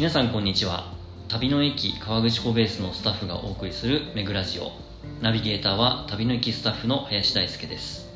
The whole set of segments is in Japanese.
皆さんこんにちは。旅の駅川口湖ベースのスタッフがお送りする「めぐラジオ」ナビゲーターは旅の駅スタッフの林大輔です。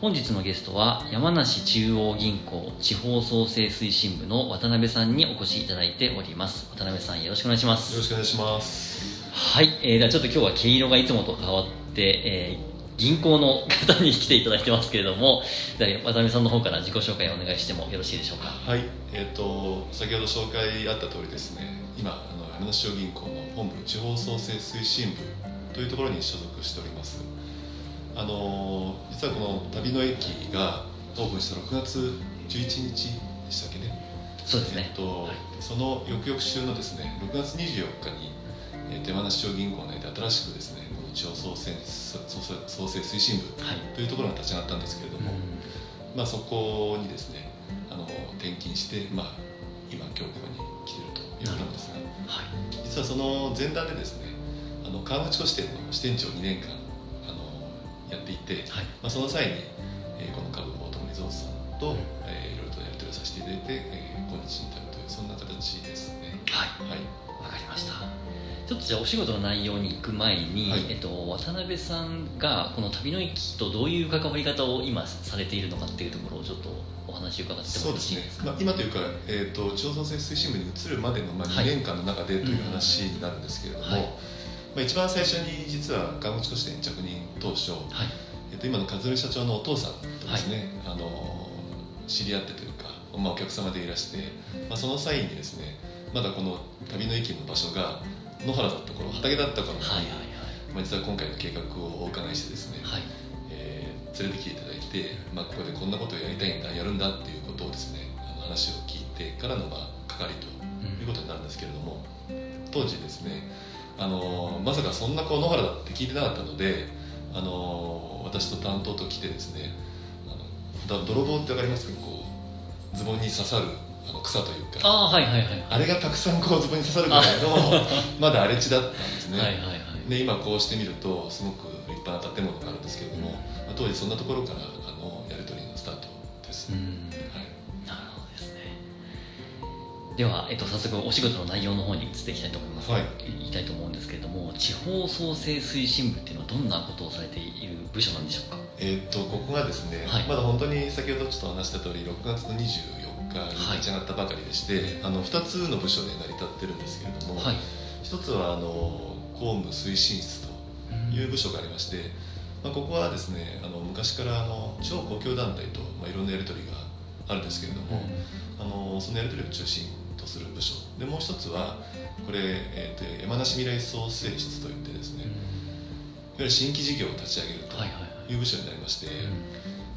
本日のゲストは山梨中央銀行地方創生推進部の渡辺さんにお越しいただいております。渡辺さんよろしくお願いします。よろしくお願いします。はい、えー、ではちょっと今日は毛色がいつもと変わって、えー銀行の方に来ていただいてますけれども渡辺さんの方から自己紹介をお願いしてもよろしいでしょうか？はいえっ、と先ほど紹介あった通りですね今あの山梨中央銀行の本部地方創生推進部というところに所属しております。あの実はこの旅の駅がオープンした6月11日でしたっけね？そうですね。えっとはいその翌々週のですね6月24日に、えーと山梨中央銀行内で新しくですねこの地方創生創生創生推進部はい。というところが立ち上がったんですけれども、まあ、そこにですねあの転勤して、まあ、今今日ここに来ているということなんですがはい。実はその前段でですねあの川口湖支店の支店長2年間あのやっていて、はい。まあ、その際に、えーこの株ボートのリゾートさんと、うん。えーいろいろとやり取りをさせていただいて、えー今日に至るというそんな形ですね。はい。はい。わかりましたちょっとじゃあお仕事の内容に行く前に、はい。えっと、渡辺さんがこの旅の駅とどういう関わり方を今されているのかっていうところをちょっとお話伺ってもそうですね。まあ、今というか、えー、と地方創生推進部に移るまでの、まあ、はい。2年間の中でという話になるんですけれども、はい。まあ、一番最初に実は川口湖支店着任当初、はい。えー、と今の和則社長のお父さんとですね、あの知り合ってというか、まあ、お客様でいらして、まあ、その際にですねまだこの旅の駅の場所が野原だった頃畑だった頃に、はいまあ、実は今回の計画をお伺いしてですね、はい。はいえー連れてきていただいて、まあ、ここでこんなことをやりたいんだやるんだっていうことをですねあの話を聞いてからのまあ係ということになるんですけれども当時ですねあのまさかそんなこう野原だって聞いてなかったのであの私と担当と来てですねあのだ泥棒ってわかりますか？こうズボンに刺さるあの草というか。ああはいはいはい。あれがたくさんこうズボンに刺さるぐらいのまだ荒れ地だったんですね、はいはいはい。で今こうしてみるとすごく立派な建物があるんですけれども、まあ、当時そんなところからあのやり取りのスタートです、うん。はい。なるほどですね。では、えっと、早速お仕事の内容の方に移っていきたいと思います、はい。言いたいと思うんですけれども地方創生推進部っていうのはどんなことをされている部署なんでしょうか？えーっとここがですね、はい。まだ本当に先ほどちょっと話した通り6月の24日に立ち上がったばかりでして、あの2つの部署で成り立ってるんですけれども、はい。一つはあの公務推進室という部署がありまして、まあ、ここはですねあの昔からあの地方公共団体と、まあ、いろんなやり取りがあるんですけれども、あのそのやり取りを中心とする部署。でもう一つはこれ、えーと山梨未来創生室といってですねいわゆる新規事業を立ち上げるとはいはいはいいう部署になりまして、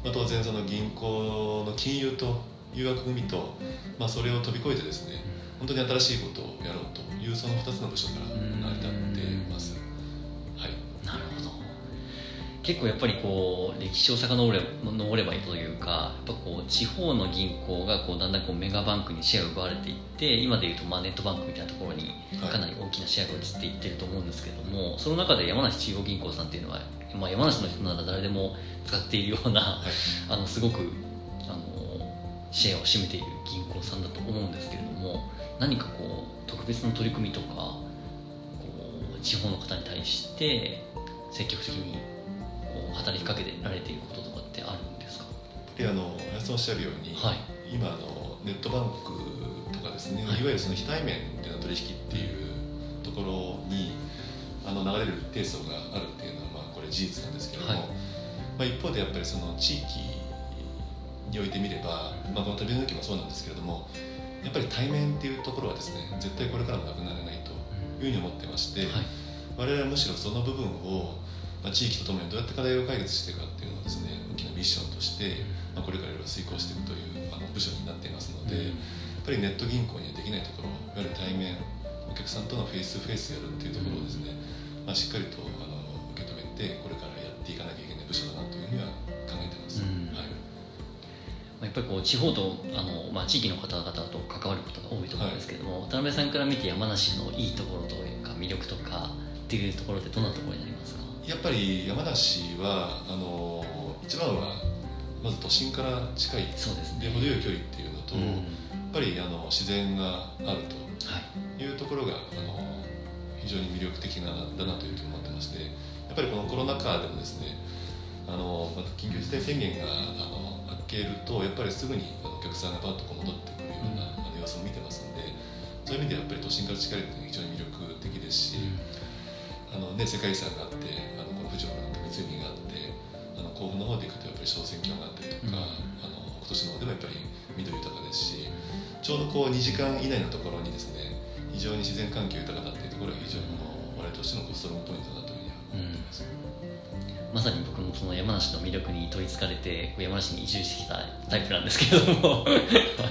まあ、当然その銀行の金融という枠組みと、まあ、それを飛び越えてですね本当に新しいことをやろうというその2つの部署から成り立っています、はい、なるほど。結構やっぱりこう歴史を遡れ登ればいいというかやっぱこう地方の銀行がこうだんだんこうメガバンクにシェアを奪われていって今でいうとまあネットバンクみたいなところにはい。かなり大きなシェアが移っていってると思うんですけれどもその中で山梨中央銀行さんっていうのは、まあ、山梨の人なら誰でも使っているようなはい。あのすごくシェアを占めている銀行さんだと思うんですけれども何かこう特別な取り組みとかこう地方の方に対して積極的にこう働きかけてられていることとかってあるんですか？であの林さんおっしゃるように、はい。今あのネットバンクとかですね、はい。い、わゆるその非対面での取引っていうところにあの流れる一定層があるっていうのは、まあ、これ事実なんですけれども、はい。まあ、一方でやっぱりその地域においてみれば、まあ、この旅の時もそうなんですけれどもやっぱり対面っていうところはですね絶対これからもなくならないというふうに思ってまして、はい。我々はむしろその部分を、まあ、地域とともにどうやって課題を解決していくかっていうのをですね大きなミッションとして、まあ、これからいろいろ遂行していくというあの部署になっていますので、やっぱりネット銀行にはできないところいわゆる対面お客さんとのフェイスフェイスやるっていうところをですね、まあ、しっかりとあの受け止めてこれからやっていかなきゃいけない部署だなというふうにはやっぱりこう地方とあの、まあ、地域の方々と関わることが多いと思うんですけれども、渡辺さんから見て山梨のいいところというか魅力とかっていうところってどんなところになりますか？やっぱり山梨はあの一番は、ままず都心から近いそうですね。で程よい距離っていうのと、うん。やっぱりあの自然があるはい。というところがあの非常に魅力的なだなというふうに思ってましてやっぱりこのコロナ禍でもですねあのまあ緊急事態宣言がけるとやっぱりすぐにお客さんがバッとこう戻ってくるような、あの様子を見てますんでそういう意味ではやっぱり都心から近いというのは非常に魅力的ですし、あのね、世界遺産があってあのこの富士なんて湖があってあの甲府の方で行くとやっぱり小選挙があったりとか、あの北斗市の方でもやっぱり緑豊かですしちょうどこう2時間以内のところにですね非常に自然環境豊かだっていうところが非常に我々としてのストロングポイントだうふうには思っていまさに僕もその山梨の魅力に取りつかれて山梨に移住してきたタイプなんですけれども。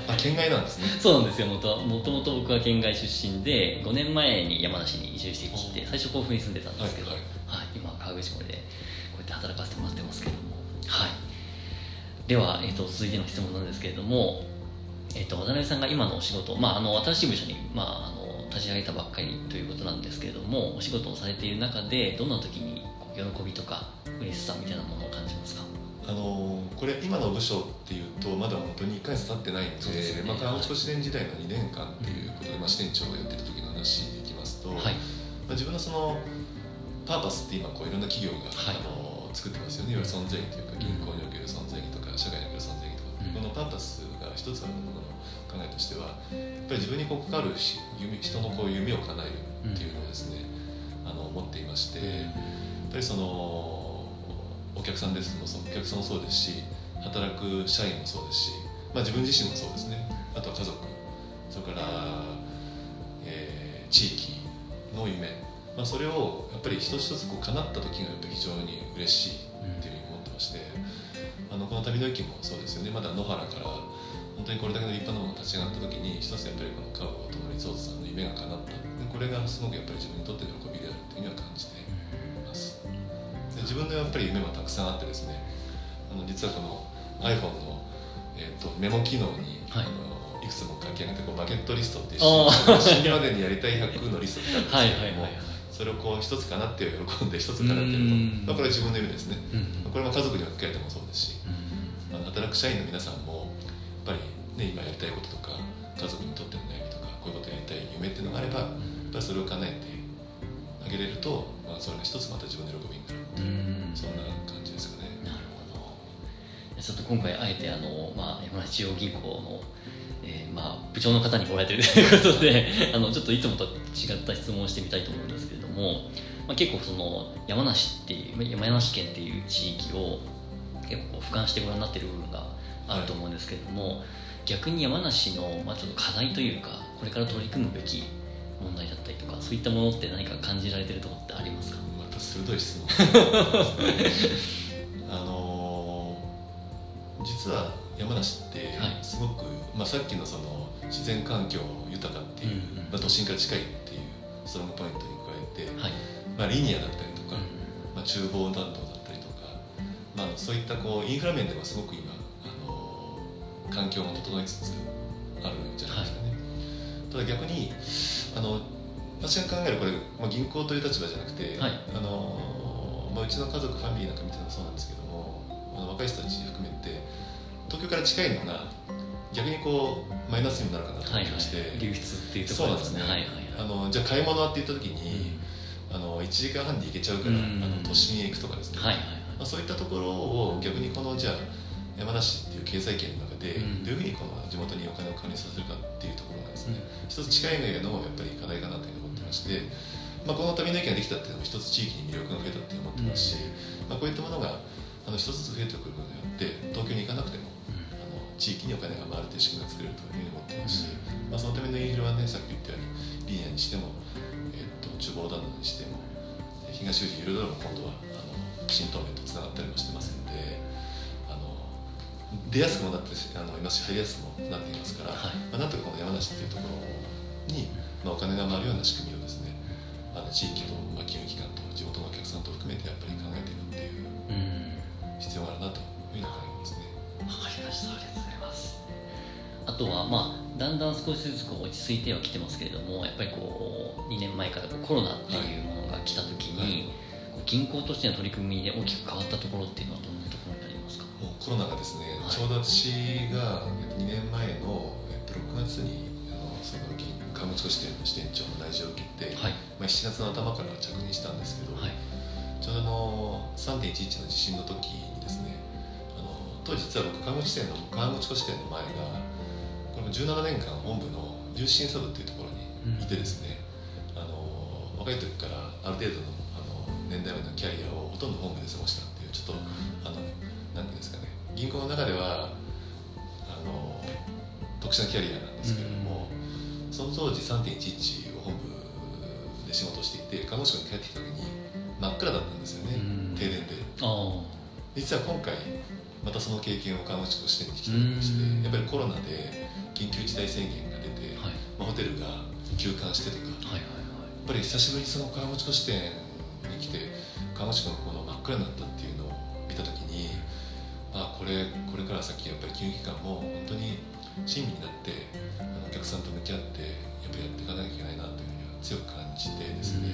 あ県外なんですね。そうなんですよ。もともと僕は県外出身で5年前に山梨に移住してきて最初甲府に住んでたんですけど、はいはい。今は川口湖でこうやって働かせてもらってますけれども。はい。では、えー、と続いての質問なんですけれども、えー、と渡辺さんが今のお仕事、まあ、あの新しい部署に、まあ、立ち上げたばっかりということなんですけれどもお仕事をされている中でどんな時に喜びとか嬉しさみたいなものを感じますか？あのこれ今の部署っていうとまだ本当に1ヶ月経ってないんでそうですよね。まあ、川口湖支店時代の2年間っていうことで、まあ、支店長をやってた時の話でいきますと、はい。まあ、自分のそのパーパスって今こういろんな企業が、はい。あの作ってますよね。いわゆる存在意義というか銀行における存在意義とか社会における存在意義とか、うん。このパーパスが一つあるものの考えとしてはやっぱり自分にこう関わるし夢人のこう夢を叶えるっていうのをですね、あの思っていまして、やっぱりそのお客さんですもお客さんもそうですし働く社員もそうですし、まあ、自分自身もそうですね。あとは家族。それから、えー地域の夢、まあ、それをやっぱり一つ一つこう叶った時がやっぱり非常に嬉しいっていうふうに思ってましてあのこの旅の駅もそうですよね。まだ野原から本当にこれだけの立派なものが立ち上がった時に一つやっぱりこの川尾友光さんの夢が叶った。でこれがすごくやっぱり自分にとっての喜びであるっていうふうには感じています。で自分のやっぱり夢もたくさんあってですねあの実はこの iPhone の、えー、とメモ機能に、はい。あのいくつも書き上げてこうバケットリストって死ぬまでにやりたい100のリストってあるんですけども、はいはいはい。はいそれをこう一つかなって喜んで一つかなってるうん。と、まあ、これは自分の夢ですね。うんこれも家族に置き換えてもそうですしうん働く社員の皆さんもぱりね今やりたいこととか家族にとっての悩みとかこういうことやりたい夢っていうのがあればやっぱりそれを叶えてあげれると、まあ、それが一つまた自分の喜びになるうんそんな感じですかね。なるほどちょっと今回あえてあの、まあ、山梨中央銀行の、えーまあ、部長の方に来られてるということで あのちょっといつもと違った質問をしてみたいと思うんですけれども、まあ、結構その山梨っていう山梨県っていう地域を結構俯瞰してご覧になってる部分があると思うんですけれども、逆に山梨の、まあ、ちょっと課題というかこれから取り組むべき問題だったりとかそういったものって何か感じられてるところってありますか？また鋭い質問。あのー実は山梨ってはい。すごく、まあ、さっきのその自然環境豊かっていう、うんうんまあ、都心から近いっていうストロングポイントに加えて、はい、まあ、リニアだったりとか、うんまあ、厨房弾道だったりとか、まあ、そういったこうインフラ面ではすごく今、あのー環境も整いつつあるんじゃないですかね、ただ逆にあの私が考えるこれ、まあ、銀行という立場じゃなくて、はい。あのまあ、うちの家族ファミリーなんか見てもそうなんですけどもあの若い人たち含めて東京から近いのが逆にこうマイナスにもなるかなとはいはい思い。まして、流出っていうところですね。あのじゃあ買い物って言った時に、あの1時間半で行けちゃうから、うん。あの都心へ行くとかですね、はいはい。まあ、そういったところを逆にこのじゃあ山梨っていう経済圏の中でうん。どういうふうにこの地元にお金を管理させるかっていうところがですね、一つ近いのへのやっぱり課題かなというふうに思ってまして、まあ、この旅の駅ができたっていうのも一つ地域に魅力が増えたって思ってますし、まあ、こういったものがあの一つずつ増えてくることによって東京に行かなくてもあの地域にお金が回るという仕組みが作れるというふうに思ってます。し、まあ、そのためのインフラはねさっき言ったようにリニアにしても、えっと厨房ダムにしても東富士いろいろも今度はあの新東名とつながったりもしてますので出やすくもなってしあのいますし入りやすくもなっていますから、はい。まあ、なんとかこの山梨っていうところに、まあ、お金が回るような仕組みをですねあの地域と、まあ、金融機関と地元のお客さんと含めてやっぱり考えていくっていううん必要があるなというふうに考えますね。わかりました。ありがとうございます。あとはまあだんだん少しずつこう落ち着いてはきてますけれどもやっぱりこう2年前からこうコロナっていうものが来た時に、はい。こう銀行としての取り組みで大きく変わったところっていうのはどんなところもうコロナがですね、はい。ちょうど私が2年前の、えっと、6月にあのその銀川口支店の支店長の内示を受けて、はい。まあ、7月の頭から着任したんですけど、はい。ちょうどあの3.11の地震の時にですねあの当時実は僕川口支店の川口湖支店の前がこれも17年間本部の重視審査部っていうところにいてですね、あの若い時からある程度のあの年代までのキャリアをほとんど本部で過ごしたっていうちょっと銀行の中ではあの特殊なキャリアなんですけれども、その当時3.11を本部で仕事をしていて看護師に帰ってきた時に真っ暗だったんですよね、うん。停電で。あ実は今回またその経験を看護師としてに来ておりましてうん。やっぱりコロナで緊急事態宣言が出て、あはい。まあ、ホテルが休館してとかはいはいやっぱり久しぶりにその川口湖支店に来て川口湖のこの真っ暗になったっていうこれこれから先やっぱり金融機関も本当に親身になってあのお客さんと向き合ってやっぱりやっていかなきゃいけないなというふうには強く感じてですね、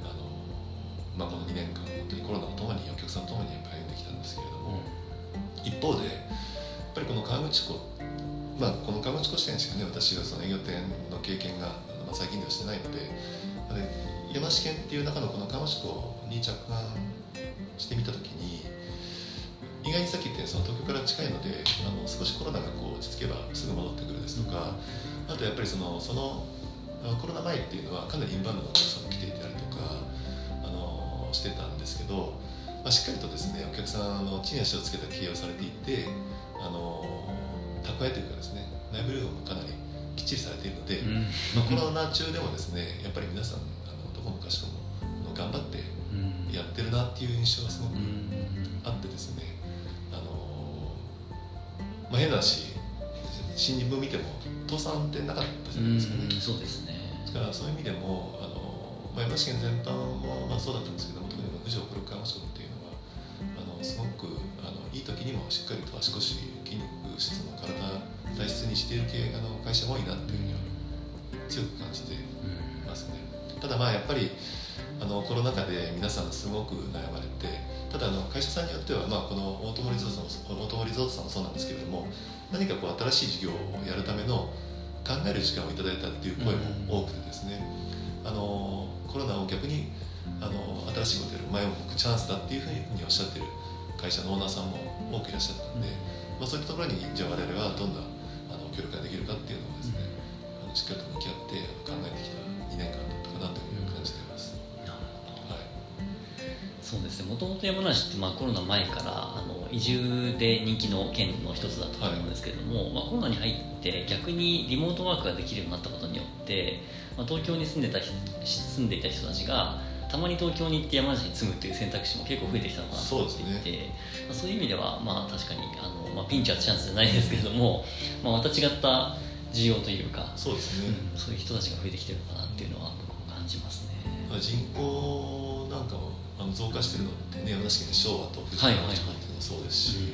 あのまあ、この2年間本当にコロナとともにお客さんとともにやっぱり歩んできたんですけれども、一方でやっぱりこの川口湖まあこの川口湖支店しかね私がその営業店の経験が、最近ではしてないので山梨県っていう中のこの川口湖に着眼してみた時に意外にさっき言ったようにその東京から近いのであの少しコロナがこう落ち着けばすぐ戻ってくるですとか、あとやっぱりそのそのコロナ前っていうのはかなりインバウンドのお客さんも来ていたりとかあのしてたんですけど、まあ、しっかりとですねお客さんの地に足をつけた経営をされていてあの蓄えというかですね内部留学もかなりきっちりされているので、うん。まあ、コロナ中でもですねやっぱり皆さんあのどこもかしこも頑張ってうん。やってるなっていう印象がすごくうん。あってですね、まあ、変な話新聞見ても倒産ってなかったじゃないですかね、うんそうですね。だからそういう意味でもあの、まあ、山梨県全般も、まあ、そうだったんですけども特に富士岡六川町っていうのはあのすごくあのいい時にもしっかりと足腰筋肉質の体体質にしている系あの会社も多いなっていうふうには強く感じてますね。ただまあやっぱりあのコロナ禍で皆さんすごく悩まれてただあの会社さんによっては、まあ、このオートモリゾートさんもゾートさんもそうなんですけれども何かこう新しい事業をやるための考える時間をいただいたっていう声も多くてですね、あのコロナを逆にあの新しいことやる前を向くチャンスだっていうふうにおっしゃってる会社のオーナーさんも多くいらっしゃったんで、まあ、そういったところにじゃあ我々はどんなあの協力ができるかっていうのをですね、あのしっかりと向き合って考えてですねもともと山梨ってまあコロナ前からあの移住で人気の県の一つだったと思うんですけれども、まあ、コロナに入って逆にリモートワークができるようになったことによって、まあ、東京に住んでた人住んでいた人たちがたまに東京に行って山梨に住むっていう選択肢も結構増えてきたのかなと思っていてそうですまあ、そういう意味ではまあ確かにあの、まあ、ピンチはチャンスじゃないですけれども、まあ、また違った需要というか、そうですね、うんそういう人たちが増えてきてるのかなっていうのは僕も感じますね。まあ人口なんかもあの増加してるのってね山梨県で昭和と富士はいはいはい山地区っていうのもそうですし、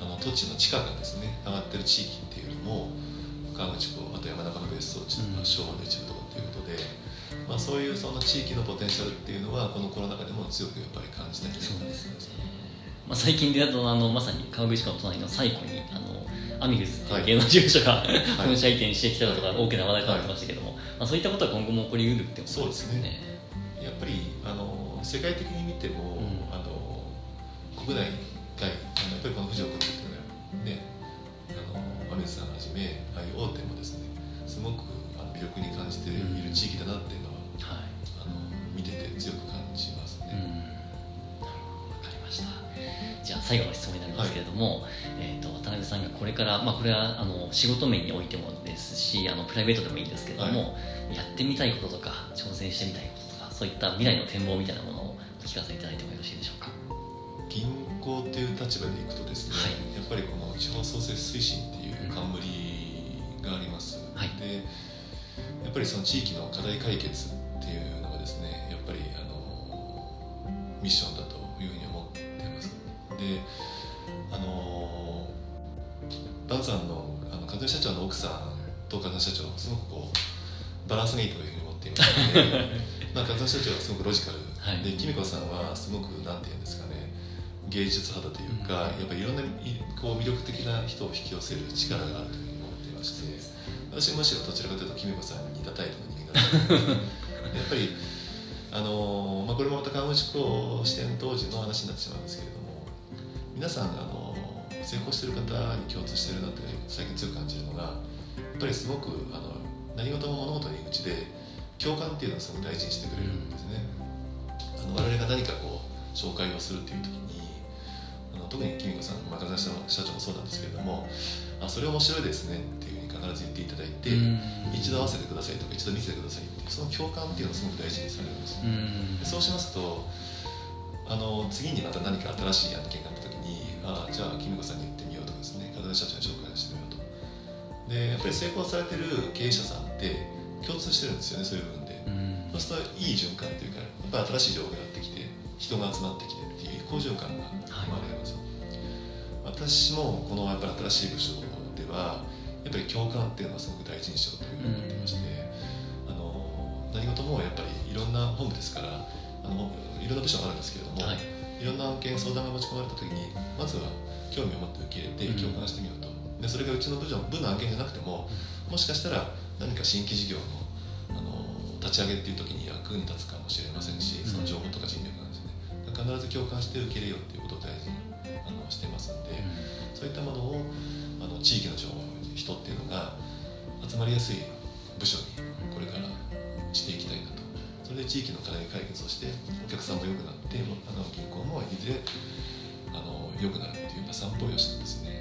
あの土地の地価がですね上がってる地域っていうのも川口湖あと山中の別荘地とかうん。昭和の一部とかっていうことで、まあ、そういうその地域のポテンシャルっていうのはこのコロナ禍でも強くやっぱり感じたりそうですね、まあ、最近でだとあのまさに川口湖の隣の西湖にあのアミグスっていう芸能事務所が、本社移転してきたとか大きな話題となってましたけども、まあ、そういったことは今後も起こりうるってことですよねやっぱりあの世界的に見ても、うん。あの国内外やっぱりこの富士岡っていうのはねあのアメリさんはじめああいう大手もですねすごくあの魅力に感じている地域だなっていうのは、はい。あの見てて強く感じますうん。ね。なるほど分かりました。じゃあ最後の質問になりますけれども、えー、と渡辺さんがこれから、まあ、これはあの仕事面においてもですしあのプライベートでもいいんですけれども、やってみたいこととか挑戦してみたいことそういった未来の展望みたいなものをお聞かせいただいてもよろしいでしょうか？銀行という立場でいくとですね、はい。やっぱりこの地方創生推進っていう冠があります、はい。でやっぱりその地域の課題解決っていうのがですねやっぱりあのミッションだというふうに思っています。であのバンさんのあの和美社長の奥さんと和美社長すごくこうバランスがいいというふうに思っていますので まあ和美社長はすごくロジカル、はい。できみこさんはすごくなんていうんですかね。芸術肌というか、やっぱりいろんなこう魅力的な人を引き寄せる力があるというふうに思っていまして私むしろどちらかというと公子さんに似たタイプの人間だったんでやっぱりあのまあ、これもまた川口湖支店当時の話になってしまうんですけれども皆さんあの成功してる方に共通してるなって最近強く感じるのがやっぱりすごくあの何事も物事の入り口で共感っていうのをすごく大事にしてくれるんですね。あの我々が何かこう紹介をするっていう時にあの特に公子さん、まあ、風社長もそうなんですけれどもあそれ面白いですねっていうふうに必ず言っていただいて一度合わせてくださいとか一度見せてくださいっていうその共感っていうのをすごく大事にされるんですでそうしますとあの次にまた何か新しい案件があった時にあじゃあ公子さんに言ってみようとかですね風社長に紹介してみようと。でやっぱり成功されてる経営者さんって共通してるんですよねそういう部分で、そうするといい循環っていうかやっぱり新しい情報がやってきて人が集まってきてっていう好循環が生まれます、はい、私もこのやっぱり新しい部署ではやっぱり共感っていうのはすごく大事にしようというふうに思っていまして、あの何事もやっぱりいろんな本部ですからあのいろんな部署があるんですけれども、はい、いろんな案件相談が持ち込まれた時にまずは興味を持って受け入れて共感してみようと、でそれがうちの部署部の案件じゃなくてももしかしたら何か新規事業のあの立ち上げっていう時に役に立つかもしれませんしその情報とか人脈なんですね。必ず共感して受け入れようっていうことを大事にあのしてますんで、そういったものをあの地域の情報人っていうのが集まりやすい部署にこれからしていきたいなと。それで地域の課題解決をしてお客さんも良くなってあの銀行もいずれあの良くなるっていうような散歩をしたですね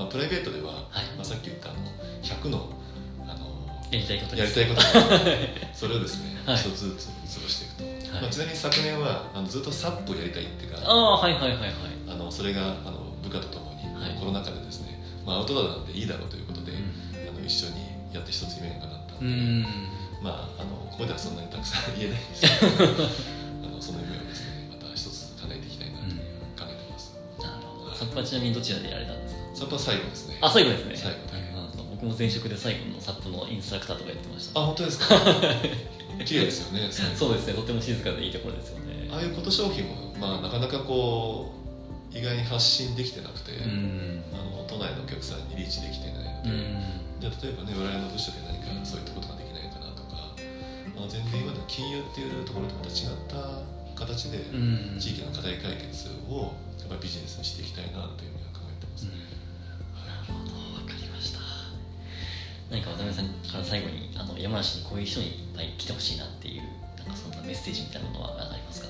まあ、プライベートでは、はい、まあ、さっき言ったあの100のあのやりたいこと。やりたいこと。それをですね、はい、一つずつ潰していくと、はい、まあ、ちなみに昨年はあのずっとサップをやりたいっていうかああはいはいはいはい。あのそれがあの部下とともに、はい、コロナ禍でですね、まあ、アウトドアなんでいいだろうということで、うん、あの一緒にやって一つ夢が叶ったんで、まああのここではそんなにたくさん言えないんですけど あのその夢をですねまた一つ叶えていきたいなと考えてます、うん、なるほど、はい、サップはちなみにどちらでやられたんですかサップは最後ですね。あ最後ですね。最後だ僕も前職で最後のサップのインストラクターとかやってました。あ本当ですか？綺麗ですよねそうですねとても静かでいいところですよね。ああいうこと商品も、まあ、なかなかこう意外に発信できてなくて、うん、あの都内のお客さんにリーチできてないので、うん、じゃあ例えばね我々の部署で何かそういったことができないかなとか、まあ、全然今の金融っていうところとまた違った形で地域の課題解決をやっぱビジネスにしていきたいなというふうに何か渡辺さんから最後にあの山梨にこういう人にいっぱい来てほしいなっていうなんかそんなメッセージみたいなものはありますか？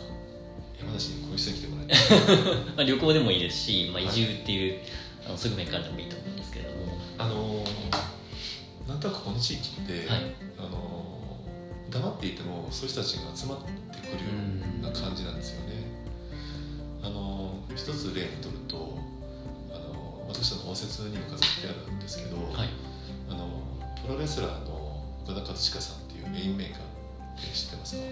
山梨にこういう人に来てもらい。まあ旅行でもいいですし、まあ、移住っていう、はい、あの側面からでもいいと思うんですけれども。あのー、なんとなくこの地域って、はい、あのー、黙っていてもそういう人たちが集まってくるような感じなんですよね、あのー、一つ例にとるとあの私の応接にも飾ってあるんですけど、はい、ロレスラーの岡田さんっていうメインメーカー知ってますか？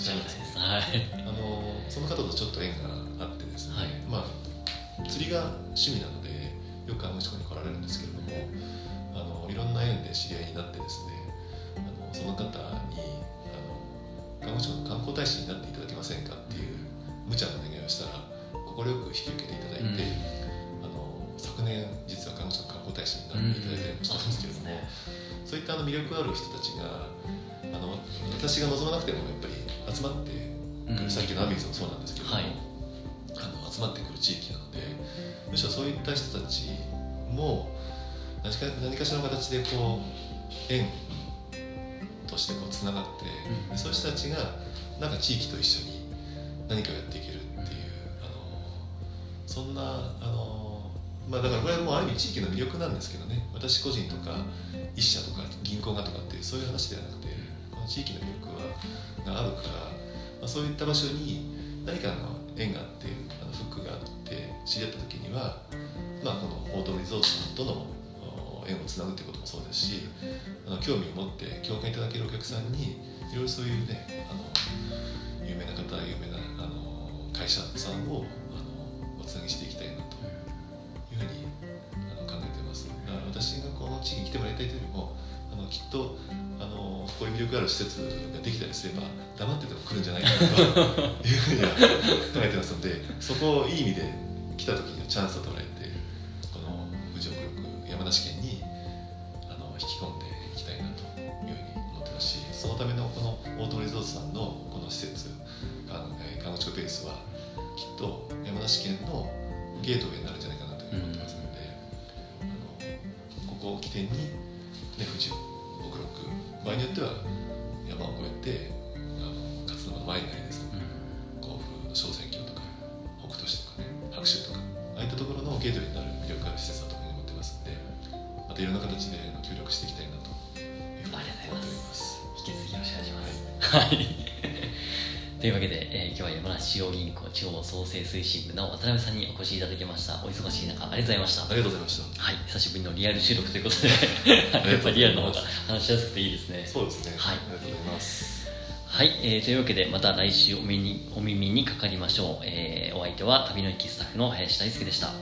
知らないあのその方とちょっと縁があってですね、はい、まあ釣りが趣味なのでよく河口湖に来られるんですけれどもあのいろんな縁で知り合いになってですねあのその方にあのの観光大使になっていただけませんかっていう無茶な願いをしたら快く引き受けていただいて、うん、昨年実は河口湖の観光大使になっていただいたりもしたんですけれども、うん、そういったあの魅力ある人たちがあの私が望まなくてもやっぱり集まってくる、さっきのアミズもそうなんですけども、はい、あの集まってくる地域なのでむしろそういった人たちも何か何かしらの形でこう縁としてこうつながって、うん、そういう人たちがなんか地域と一緒に何かをやっていけるっていう、あのそんなあのまあだからこれはもうある意味地域の魅力なんですけどね。私個人とか一社とか銀行がとかっていうそういう話ではなくてこの地域の魅力はがあるから、まあ、そういった場所に何かの縁があってあのフックがあって知り合った時には、まあ、このオートリゾートとの縁をつなぐってこともそうですしあの興味を持って共感いただけるお客さんにいろいろそういうねあの有名な方有名なあの会社さんをあのおつなぎしていきたいな地域に来てもらいたいというよりもあのきっとあのこういう魅力ある施設ができたりすれば黙ってても来るんじゃないかなというふうには考えてますのでそこをいい意味で来た時にはチャンスを捉えてゲーになる魅力ある施設だというふうに思ってますのでまたいろんな形で協力していきたいなというふうに思っております。引き続きよろしくお願いします。はい。というわけで、えー、今日は山梨中央銀行地方創生推進部の渡辺さんにお越しいただきました。お忙しい中ありがとうございました。ありがとうございました。はい。久しぶりのリアル収録ということで。や っぱりリアルの方が話しやすくていいですね。そうですね。はい。ありがとうございます。はい、えーというわけでまた来週お耳にお耳にかかりましょう、えーお相手は旅の駅スタッフの林大輔でした